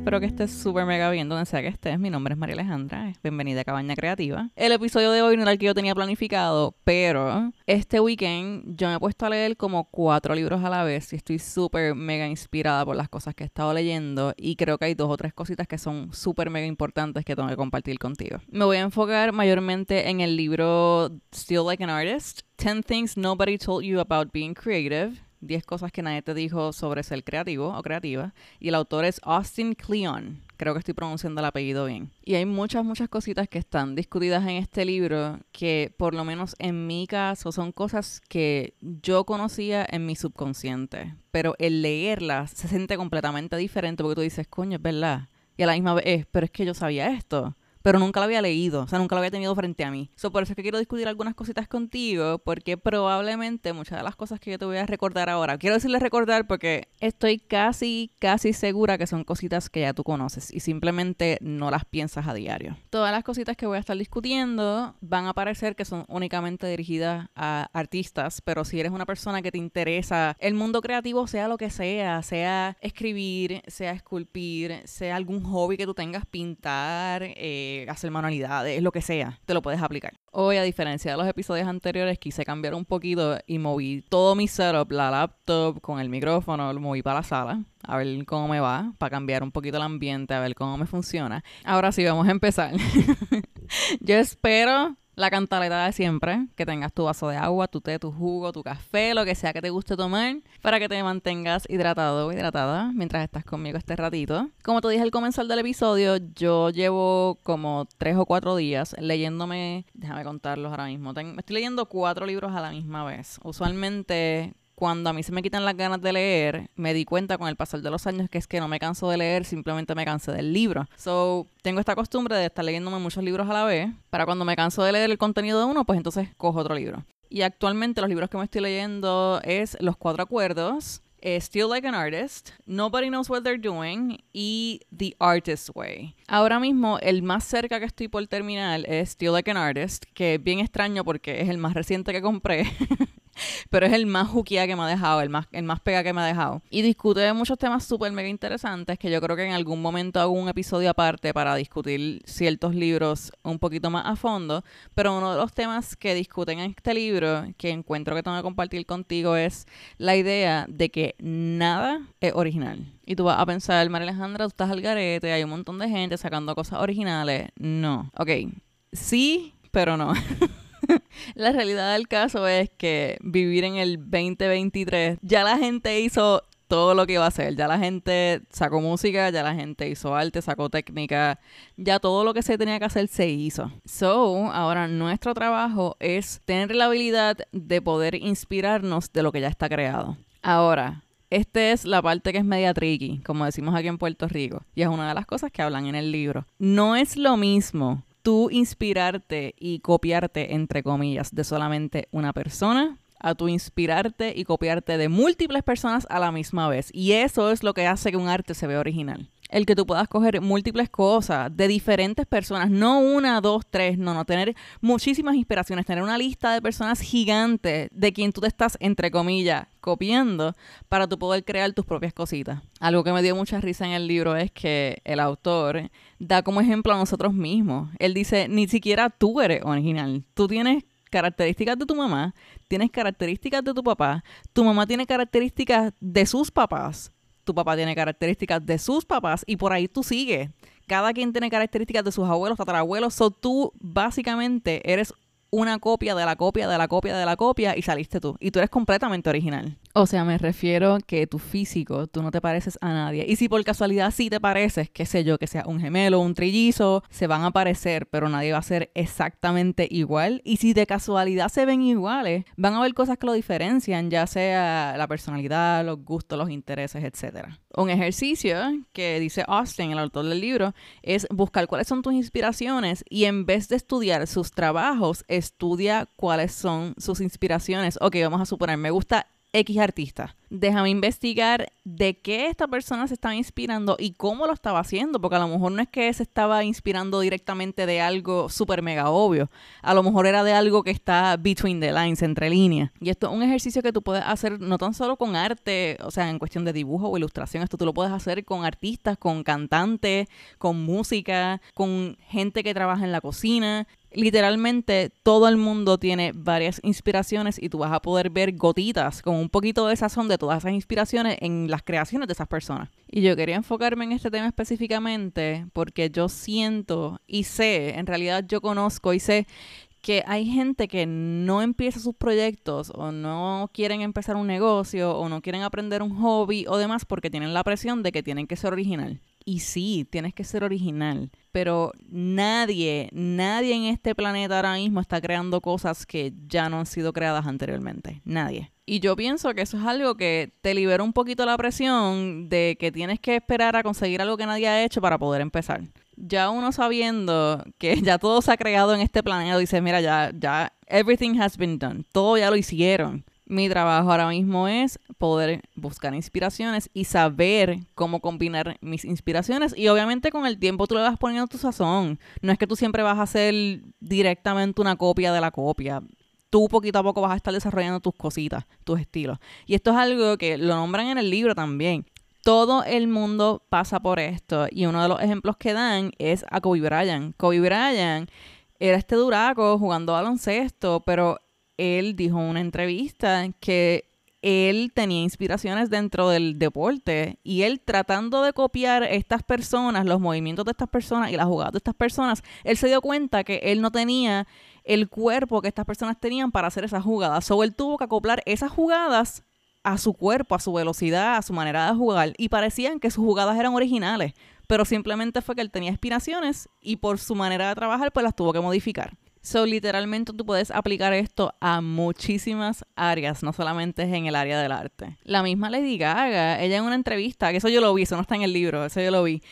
espero que estés súper mega bien donde sea que estés. Mi nombre es María Alejandra, bienvenida a Cabaña Creativa. El episodio de hoy no era el que yo tenía planificado, pero este weekend yo me he puesto a leer como cuatro libros a la vez y estoy súper mega inspirada por las cosas que he estado leyendo y creo que hay dos o tres cositas que son súper mega importantes que tengo que compartir contigo. Me voy a enfocar mayormente en el libro Still Like an Artist, 10 Things Nobody Told You About Being Creative 10 cosas que nadie te dijo sobre ser creativo o creativa. Y el autor es Austin Kleon. Creo que estoy pronunciando el apellido bien. Y hay muchas, muchas cositas que están discutidas en este libro que, por lo menos en mi caso, son cosas que yo conocía en mi subconsciente. Pero el leerlas se siente completamente diferente porque tú dices, coño, es verdad. Y a la misma vez, es, pero es que yo sabía esto pero nunca lo había leído, o sea, nunca lo había tenido frente a mí. So, por eso es que quiero discutir algunas cositas contigo, porque probablemente muchas de las cosas que yo te voy a recordar ahora, quiero decirles recordar porque estoy casi, casi segura que son cositas que ya tú conoces y simplemente no las piensas a diario. Todas las cositas que voy a estar discutiendo van a parecer que son únicamente dirigidas a artistas, pero si eres una persona que te interesa el mundo creativo, sea lo que sea, sea escribir, sea esculpir, sea algún hobby que tú tengas, pintar, eh, hacer manualidades, lo que sea, te lo puedes aplicar. Hoy, a diferencia de los episodios anteriores, quise cambiar un poquito y moví todo mi setup, la laptop con el micrófono, lo moví para la sala, a ver cómo me va, para cambiar un poquito el ambiente, a ver cómo me funciona. Ahora sí, vamos a empezar. Yo espero la cantaleta de siempre, que tengas tu vaso de agua, tu té, tu jugo, tu café, lo que sea que te guste tomar, para que te mantengas hidratado o hidratada mientras estás conmigo este ratito. Como te dije al comenzar del episodio, yo llevo como tres o cuatro días leyéndome, déjame contarlos ahora mismo, estoy leyendo cuatro libros a la misma vez. Usualmente cuando a mí se me quitan las ganas de leer, me di cuenta con el pasar de los años que es que no me canso de leer, simplemente me cansé del libro. So, tengo esta costumbre de estar leyéndome muchos libros a la vez, para cuando me canso de leer el contenido de uno, pues entonces cojo otro libro. Y actualmente los libros que me estoy leyendo es Los Cuatro Acuerdos, eh, Still Like an Artist, Nobody Knows What They're Doing y The Artist's Way. Ahora mismo el más cerca que estoy por terminar es Still Like an Artist, que es bien extraño porque es el más reciente que compré. pero es el más juquía que me ha dejado, el más, el más pega que me ha dejado. Y discute de muchos temas súper mega interesantes que yo creo que en algún momento hago un episodio aparte para discutir ciertos libros un poquito más a fondo, pero uno de los temas que discuten en este libro, que encuentro que tengo que compartir contigo, es la idea de que nada es original. Y tú vas a pensar, María Alejandra, tú estás al garete, hay un montón de gente sacando cosas originales. No. Ok, sí, pero no. la realidad del caso es que vivir en el 2023, ya la gente hizo todo lo que iba a hacer. Ya la gente sacó música, ya la gente hizo arte, sacó técnica, ya todo lo que se tenía que hacer se hizo. So, ahora nuestro trabajo es tener la habilidad de poder inspirarnos de lo que ya está creado. Ahora, esta es la parte que es media tricky, como decimos aquí en Puerto Rico, y es una de las cosas que hablan en el libro. No es lo mismo tú inspirarte y copiarte, entre comillas, de solamente una persona a tu inspirarte y copiarte de múltiples personas a la misma vez. Y eso es lo que hace que un arte se vea original. El que tú puedas coger múltiples cosas de diferentes personas, no una, dos, tres, no, no, tener muchísimas inspiraciones, tener una lista de personas gigantes de quien tú te estás, entre comillas, copiando para tú poder crear tus propias cositas. Algo que me dio mucha risa en el libro es que el autor da como ejemplo a nosotros mismos. Él dice, ni siquiera tú eres original, tú tienes características de tu mamá, tienes características de tu papá, tu mamá tiene características de sus papás, tu papá tiene características de sus papás y por ahí tú sigues. Cada quien tiene características de sus abuelos, tatarabuelos, so tú básicamente eres una copia de la copia de la copia de la copia y saliste tú. Y tú eres completamente original. O sea, me refiero que tu físico, tú no te pareces a nadie. Y si por casualidad sí te pareces, qué sé yo, que sea un gemelo, un trillizo, se van a parecer, pero nadie va a ser exactamente igual. Y si de casualidad se ven iguales, van a haber cosas que lo diferencian, ya sea la personalidad, los gustos, los intereses, etc. Un ejercicio que dice Austin, el autor del libro, es buscar cuáles son tus inspiraciones y en vez de estudiar sus trabajos, estudia cuáles son sus inspiraciones. Ok, vamos a suponer, me gusta X artista. Déjame investigar de qué esta persona se estaba inspirando y cómo lo estaba haciendo, porque a lo mejor no es que se estaba inspirando directamente de algo súper mega obvio, a lo mejor era de algo que está between the lines, entre líneas. Y esto es un ejercicio que tú puedes hacer no tan solo con arte, o sea, en cuestión de dibujo o ilustración, esto tú lo puedes hacer con artistas, con cantantes, con música, con gente que trabaja en la cocina, literalmente todo el mundo tiene varias inspiraciones y tú vas a poder ver gotitas con un poquito de sazón de todas esas inspiraciones en las creaciones de esas personas. Y yo quería enfocarme en este tema específicamente porque yo siento y sé, en realidad yo conozco y sé que hay gente que no empieza sus proyectos o no quieren empezar un negocio o no quieren aprender un hobby o demás porque tienen la presión de que tienen que ser original. Y sí, tienes que ser original, pero nadie, nadie en este planeta ahora mismo está creando cosas que ya no han sido creadas anteriormente. Nadie. Y yo pienso que eso es algo que te libera un poquito la presión de que tienes que esperar a conseguir algo que nadie ha hecho para poder empezar. Ya uno sabiendo que ya todo se ha creado en este planeta, dice, mira, ya, ya, everything has been done. Todo ya lo hicieron mi trabajo ahora mismo es poder buscar inspiraciones y saber cómo combinar mis inspiraciones. Y obviamente con el tiempo tú le vas poniendo tu sazón. No es que tú siempre vas a hacer directamente una copia de la copia. Tú poquito a poco vas a estar desarrollando tus cositas, tus estilos. Y esto es algo que lo nombran en el libro también. Todo el mundo pasa por esto. Y uno de los ejemplos que dan es a Kobe Bryant. Kobe Bryant era este duraco jugando baloncesto, pero él dijo en una entrevista que él tenía inspiraciones dentro del deporte y él tratando de copiar estas personas, los movimientos de estas personas y las jugadas de estas personas, él se dio cuenta que él no tenía el cuerpo que estas personas tenían para hacer esas jugadas. O él tuvo que acoplar esas jugadas a su cuerpo, a su velocidad, a su manera de jugar y parecían que sus jugadas eran originales, pero simplemente fue que él tenía inspiraciones y por su manera de trabajar pues las tuvo que modificar. So, literalmente tú puedes aplicar esto a muchísimas áreas, no solamente en el área del arte. La misma Lady Gaga, ella en una entrevista, que eso yo lo vi, eso no está en el libro, eso yo lo vi.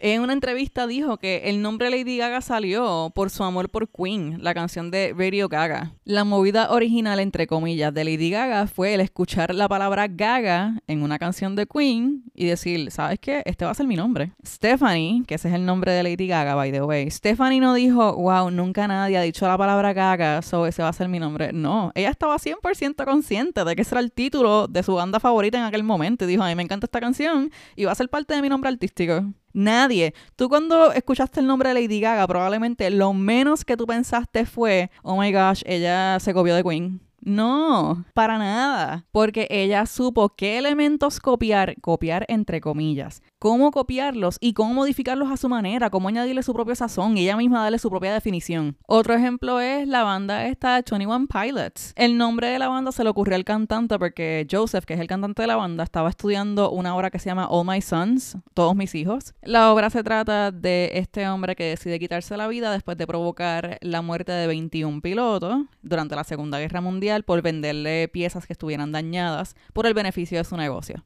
En una entrevista dijo que el nombre Lady Gaga salió por su amor por Queen, la canción de Radio Gaga. La movida original, entre comillas, de Lady Gaga fue el escuchar la palabra Gaga en una canción de Queen y decir, ¿sabes qué? Este va a ser mi nombre. Stephanie, que ese es el nombre de Lady Gaga, by the way. Stephanie no dijo, wow, nunca nadie ha dicho la palabra Gaga, so ese va a ser mi nombre. No, ella estaba 100% consciente de que ese era el título de su banda favorita en aquel momento. Y dijo, a mí me encanta esta canción y va a ser parte de mi nombre artístico. Nadie. Tú cuando escuchaste el nombre de Lady Gaga, probablemente lo menos que tú pensaste fue, oh my gosh, ella se copió de Queen. No, para nada, porque ella supo qué elementos copiar, copiar entre comillas, cómo copiarlos y cómo modificarlos a su manera, cómo añadirle su propio sazón y ella misma darle su propia definición. Otro ejemplo es la banda esta 21 Pilots. El nombre de la banda se le ocurrió al cantante porque Joseph, que es el cantante de la banda, estaba estudiando una obra que se llama All My Sons, Todos mis hijos. La obra se trata de este hombre que decide quitarse la vida después de provocar la muerte de 21 pilotos durante la Segunda Guerra Mundial por venderle piezas que estuvieran dañadas por el beneficio de su negocio.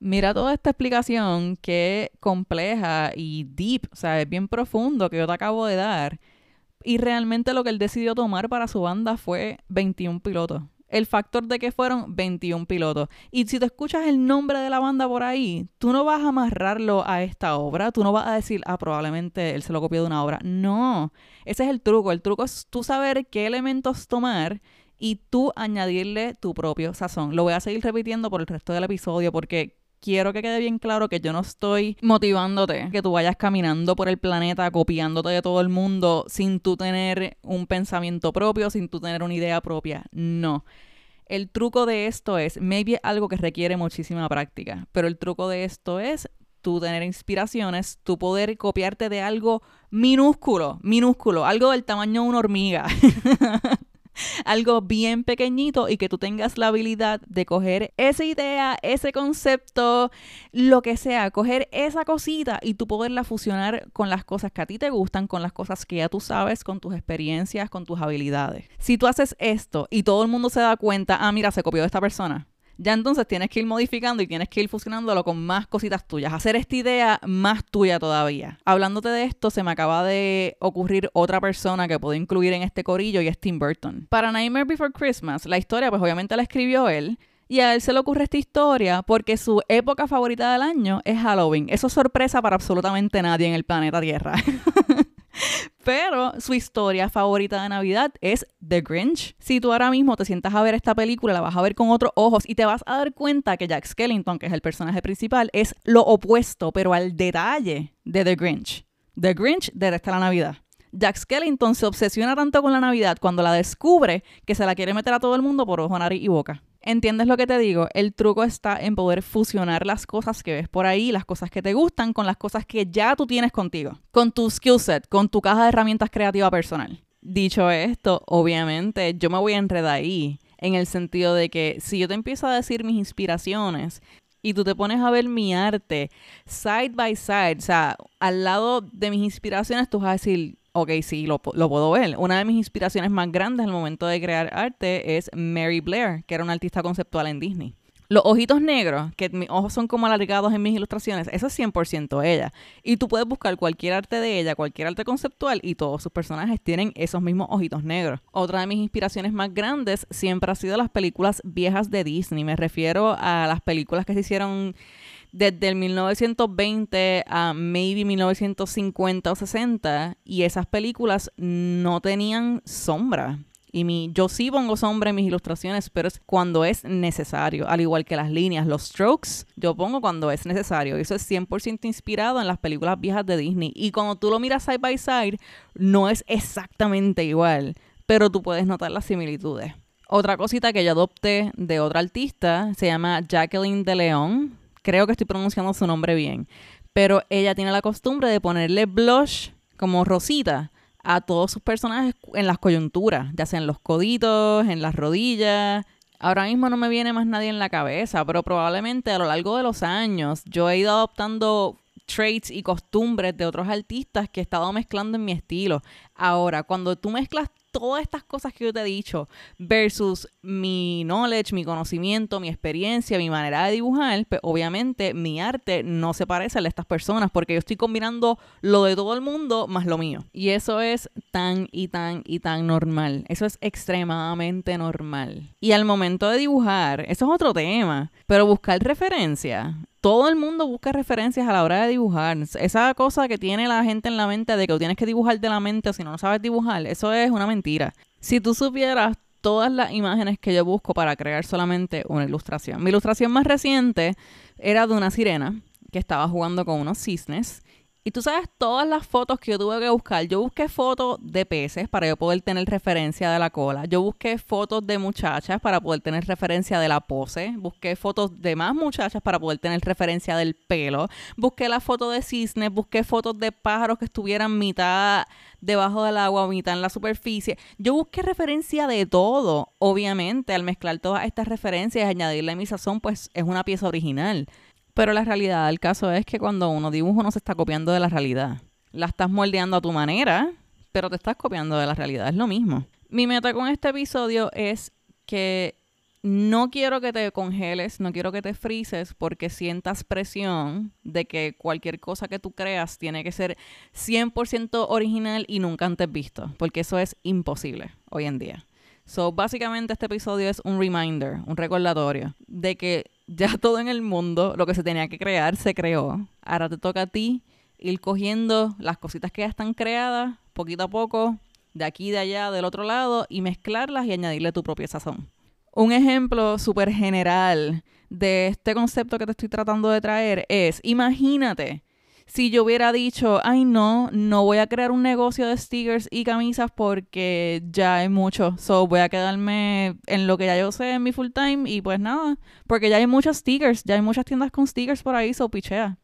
Mira toda esta explicación que compleja y deep, o sea, es bien profundo que yo te acabo de dar. Y realmente lo que él decidió tomar para su banda fue 21 pilotos. El factor de que fueron 21 pilotos. Y si te escuchas el nombre de la banda por ahí, tú no vas a amarrarlo a esta obra. Tú no vas a decir, ah, probablemente él se lo copió de una obra. No, ese es el truco. El truco es tú saber qué elementos tomar y tú añadirle tu propio sazón. Lo voy a seguir repitiendo por el resto del episodio porque quiero que quede bien claro que yo no estoy motivándote que tú vayas caminando por el planeta copiándote de todo el mundo sin tú tener un pensamiento propio, sin tú tener una idea propia. No. El truco de esto es, maybe algo que requiere muchísima práctica, pero el truco de esto es tú tener inspiraciones, tú poder copiarte de algo minúsculo, minúsculo, algo del tamaño de una hormiga. algo bien pequeñito y que tú tengas la habilidad de coger esa idea, ese concepto, lo que sea, coger esa cosita y tú poderla fusionar con las cosas que a ti te gustan, con las cosas que ya tú sabes, con tus experiencias, con tus habilidades. Si tú haces esto y todo el mundo se da cuenta, ah, mira, se copió de esta persona, ya entonces tienes que ir modificando y tienes que ir fusionándolo con más cositas tuyas, hacer esta idea más tuya todavía. Hablándote de esto, se me acaba de ocurrir otra persona que puedo incluir en este corillo y es Tim Burton. Para Nightmare Before Christmas, la historia pues obviamente la escribió él, Y a él se le ocurre esta historia porque su época favorita del año es Halloween. Eso es sorpresa para absolutamente nadie en el planeta Tierra. Pero su historia favorita de Navidad es The Grinch. Si tú ahora mismo te sientas a ver esta película, la vas a ver con otros ojos y te vas a dar cuenta que Jack Skellington, que es el personaje principal, es lo opuesto, pero al detalle de The Grinch. The Grinch detesta la Navidad. Jack Skellington se obsesiona tanto con la Navidad cuando la descubre que se la quiere meter a todo el mundo por ojo, nariz y boca. ¿Entiendes lo que te digo? El truco está en poder fusionar las cosas que ves por ahí, las cosas que te gustan, con las cosas que ya tú tienes contigo, con tu skill set, con tu caja de herramientas creativa personal. Dicho esto, obviamente yo me voy a enredar ahí, en el sentido de que si yo te empiezo a decir mis inspiraciones, y tú te pones a ver mi arte side by side, o sea, al lado de mis inspiraciones, tú vas a decir, ok, sí, lo, puedo ver. Una de mis inspiraciones más grandes al momento de crear arte es Mary Blair, que era una artista conceptual en Disney. Los ojitos negros, que mis ojos son como alargados en mis ilustraciones, eso es 100% ella. Y tú puedes buscar cualquier arte de ella, cualquier arte conceptual, y todos sus personajes tienen esos mismos ojitos negros. Otra de mis inspiraciones más grandes siempre ha sido las películas viejas de Disney. Me refiero a las películas que se hicieron desde el 1920 a maybe 1950 o 60 y esas películas no tenían sombra. Y mi, yo sí pongo sombra en mis ilustraciones, pero es cuando es necesario. Al igual que las líneas, los strokes, yo pongo cuando es necesario. Eso es 100% inspirado en las películas viejas de Disney. Y cuando tú lo miras side by side, no es exactamente igual, pero tú puedes notar las similitudes. Otra cosita que yo adopté de otra artista se llama Jacqueline de León creo que estoy pronunciando su nombre bien, pero ella tiene la costumbre de ponerle blush como rosita a todos sus personajes en las coyunturas, ya sea en los coditos, en las rodillas. Ahora mismo no me viene más nadie en la cabeza, pero probablemente a lo largo de los años yo he ido adoptando traits y costumbres de otros artistas que he estado mezclando en mi estilo. Ahora, cuando tú mezclas todas estas cosas que yo te he dicho versus mi knowledge, mi conocimiento, mi experiencia, mi manera de dibujar, pues obviamente mi arte no se parece a de estas personas porque yo estoy combinando lo de todo el mundo más lo mío. Y eso es tan y tan y tan normal. Eso es extremadamente normal. Y al momento de dibujar, eso es otro tema, pero buscar referencia todo el mundo busca referencias a la hora de dibujar. Esa cosa que tiene la gente en la mente de que tienes que dibujar de la mente o si no, no sabes dibujar, eso es una mentira. Si tú supieras todas las imágenes que yo busco para crear solamente una ilustración. Mi ilustración más reciente era de una sirena que estaba jugando con unos cisnes y tú sabes todas las fotos que yo tuve que buscar. Yo busqué fotos de peces para yo poder tener referencia de la cola. Yo busqué fotos de muchachas para poder tener referencia de la pose. Busqué fotos de más muchachas para poder tener referencia del pelo. Busqué la foto de cisnes. Busqué fotos de pájaros que estuvieran mitad debajo del agua, mitad en la superficie. Yo busqué referencia de todo. Obviamente, al mezclar todas estas referencias añadirle mi sazón, pues es una pieza original. Pero la realidad del caso es que cuando uno dibuja uno se está copiando de la realidad. La estás moldeando a tu manera, pero te estás copiando de la realidad. Es lo mismo. Mi meta con este episodio es que no quiero que te congeles, no quiero que te frises porque sientas presión de que cualquier cosa que tú creas tiene que ser 100% original y nunca antes visto, porque eso es imposible hoy en día. So, básicamente este episodio es un reminder, un recordatorio de que ya todo en el mundo, lo que se tenía que crear, se creó. Ahora te toca a ti ir cogiendo las cositas que ya están creadas, poquito a poco, de aquí, de allá, del otro lado, y mezclarlas y añadirle tu propia sazón. Un ejemplo súper general de este concepto que te estoy tratando de traer es, imagínate si yo hubiera dicho, ay no, no voy a crear un negocio de stickers y camisas porque ya hay mucho, so voy a quedarme en lo que ya yo sé en mi full time y pues nada, porque ya hay muchos stickers, ya hay muchas tiendas con stickers por ahí, so pichea.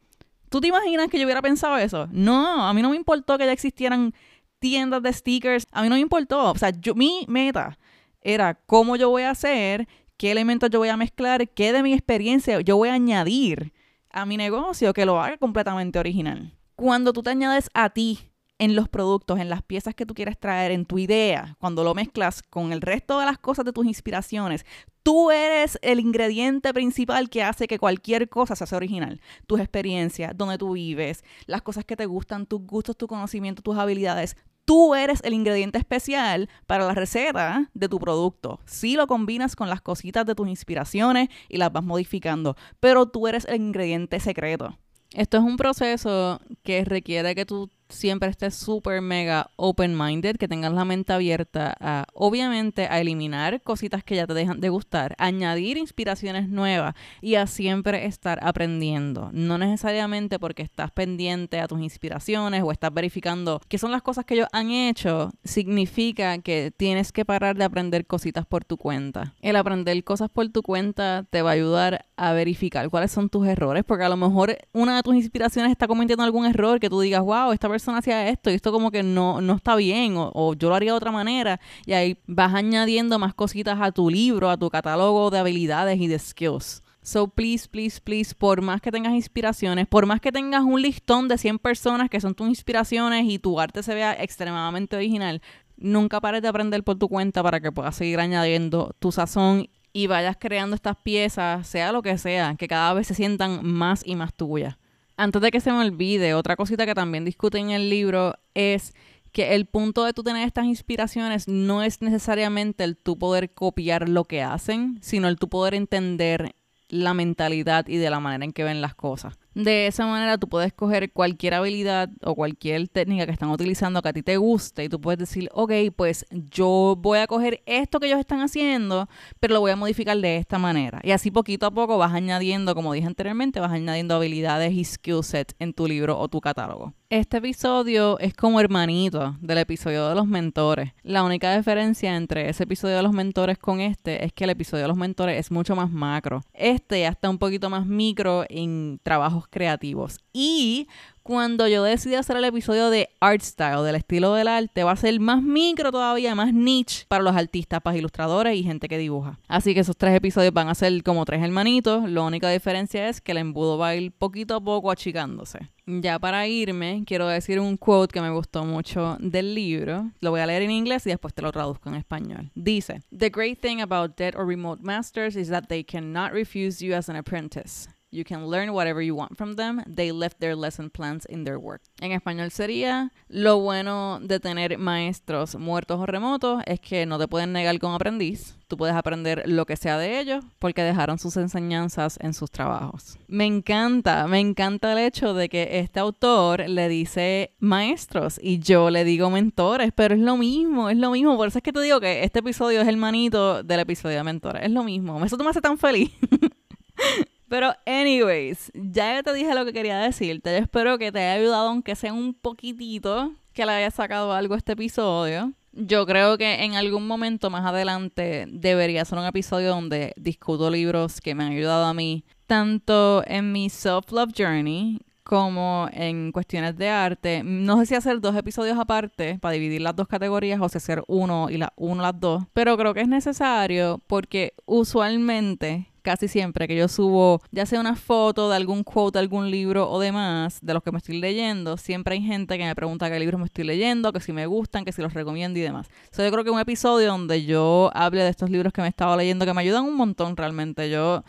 ¿Tú te imaginas que yo hubiera pensado eso? No, a mí no me importó que ya existieran tiendas de stickers, a mí no me importó, o sea, yo, mi meta era cómo yo voy a hacer, qué elementos yo voy a mezclar, qué de mi experiencia yo voy a añadir a mi negocio que lo haga completamente original. Cuando tú te añades a ti en los productos, en las piezas que tú quieres traer, en tu idea, cuando lo mezclas con el resto de las cosas de tus inspiraciones, tú eres el ingrediente principal que hace que cualquier cosa se haga original. Tus experiencias, donde tú vives, las cosas que te gustan, tus gustos, tu conocimiento, tus habilidades, Tú eres el ingrediente especial para la receta de tu producto. Si lo combinas con las cositas de tus inspiraciones y las vas modificando, pero tú eres el ingrediente secreto. Esto es un proceso que requiere que tú siempre estés súper mega open-minded, que tengas la mente abierta a, obviamente, a eliminar cositas que ya te dejan de gustar, añadir inspiraciones nuevas y a siempre estar aprendiendo. No necesariamente porque estás pendiente a tus inspiraciones o estás verificando qué son las cosas que ellos han hecho, significa que tienes que parar de aprender cositas por tu cuenta. El aprender cosas por tu cuenta te va a ayudar a verificar cuáles son tus errores, porque a lo mejor una de tus inspiraciones está cometiendo algún error que tú digas, wow, esta persona hacía esto y esto como que no, no está bien o, o yo lo haría de otra manera y ahí vas añadiendo más cositas a tu libro, a tu catálogo de habilidades y de skills. So, please, please, please, por más que tengas inspiraciones, por más que tengas un listón de 100 personas que son tus inspiraciones y tu arte se vea extremadamente original, nunca pares de aprender por tu cuenta para que puedas seguir añadiendo tu sazón y vayas creando estas piezas, sea lo que sea, que cada vez se sientan más y más tuyas. Antes de que se me olvide, otra cosita que también discuten en el libro es que el punto de tú tener estas inspiraciones no es necesariamente el tú poder copiar lo que hacen, sino el tú poder entender la mentalidad y de la manera en que ven las cosas. De esa manera tú puedes coger cualquier habilidad o cualquier técnica que están utilizando que a ti te guste y tú puedes decir, ok, pues yo voy a coger esto que ellos están haciendo, pero lo voy a modificar de esta manera. Y así poquito a poco vas añadiendo, como dije anteriormente, vas añadiendo habilidades y skill sets en tu libro o tu catálogo. Este episodio es como hermanito del episodio de los mentores. La única diferencia entre ese episodio de los mentores con este es que el episodio de los mentores es mucho más macro. Este ya está un poquito más micro en creativos. Y cuando yo decidí hacer el episodio de art style, del estilo del arte, va a ser más micro todavía, más niche para los artistas, para ilustradores y gente que dibuja. Así que esos tres episodios van a ser como tres hermanitos. La única diferencia es que el embudo va a ir poquito a poco achicándose. Ya para irme, quiero decir un quote que me gustó mucho del libro. Lo voy a leer en inglés y después te lo traduzco en español. Dice, The great thing about dead or remote masters is that they cannot refuse you as an apprentice. You can learn whatever you want from them. They left their lesson plans in their work. En español sería, lo bueno de tener maestros muertos o remotos es que no te pueden negar como aprendiz. Tú puedes aprender lo que sea de ellos porque dejaron sus enseñanzas en sus trabajos. Me encanta, me encanta el hecho de que este autor le dice maestros y yo le digo mentores, pero es lo mismo, es lo mismo. Por eso es que te digo que este episodio es el manito del episodio de mentores. Es lo mismo. Eso me hace tan feliz. Pero, anyways, ya te dije lo que quería decirte. Yo espero que te haya ayudado, aunque sea un poquitito, que le haya sacado algo este episodio. Yo creo que en algún momento más adelante debería ser un episodio donde discuto libros que me han ayudado a mí, tanto en mi self-love journey como en cuestiones de arte. No sé si hacer dos episodios aparte para dividir las dos categorías o si hacer uno y la uno las dos, pero creo que es necesario porque usualmente casi siempre que yo subo ya sea una foto de algún quote, de algún libro o demás de los que me estoy leyendo, siempre hay gente que me pregunta qué libros me estoy leyendo, que si me gustan, que si los recomiendo y demás. So, yo creo que un episodio donde yo hable de estos libros que me he estado leyendo que me ayudan un montón realmente. Yo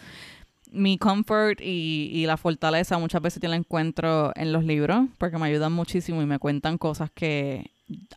mi comfort y, y, la fortaleza muchas veces yo la encuentro en los libros porque me ayudan muchísimo y me cuentan cosas que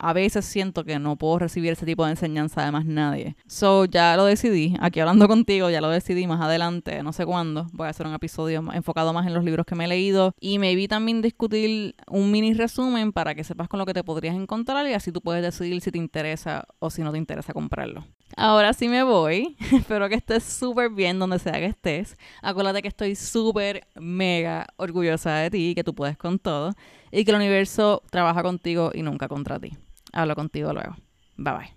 a veces siento que no puedo recibir ese tipo de enseñanza de más nadie. So, ya lo decidí. Aquí hablando contigo, ya lo decidí más adelante, no sé cuándo. Voy a hacer un episodio enfocado más en los libros que me he leído. Y me vi también discutir un mini resumen para que sepas con lo que te podrías encontrar y así tú puedes decidir si te interesa o si no te interesa comprarlo. Ahora sí me voy. Espero que estés súper bien donde sea que estés. Acuérdate que estoy súper mega orgullosa de ti, que tú puedes con todo y que el universo trabaja contigo y nunca contra ti. Hablo contigo luego. Bye bye.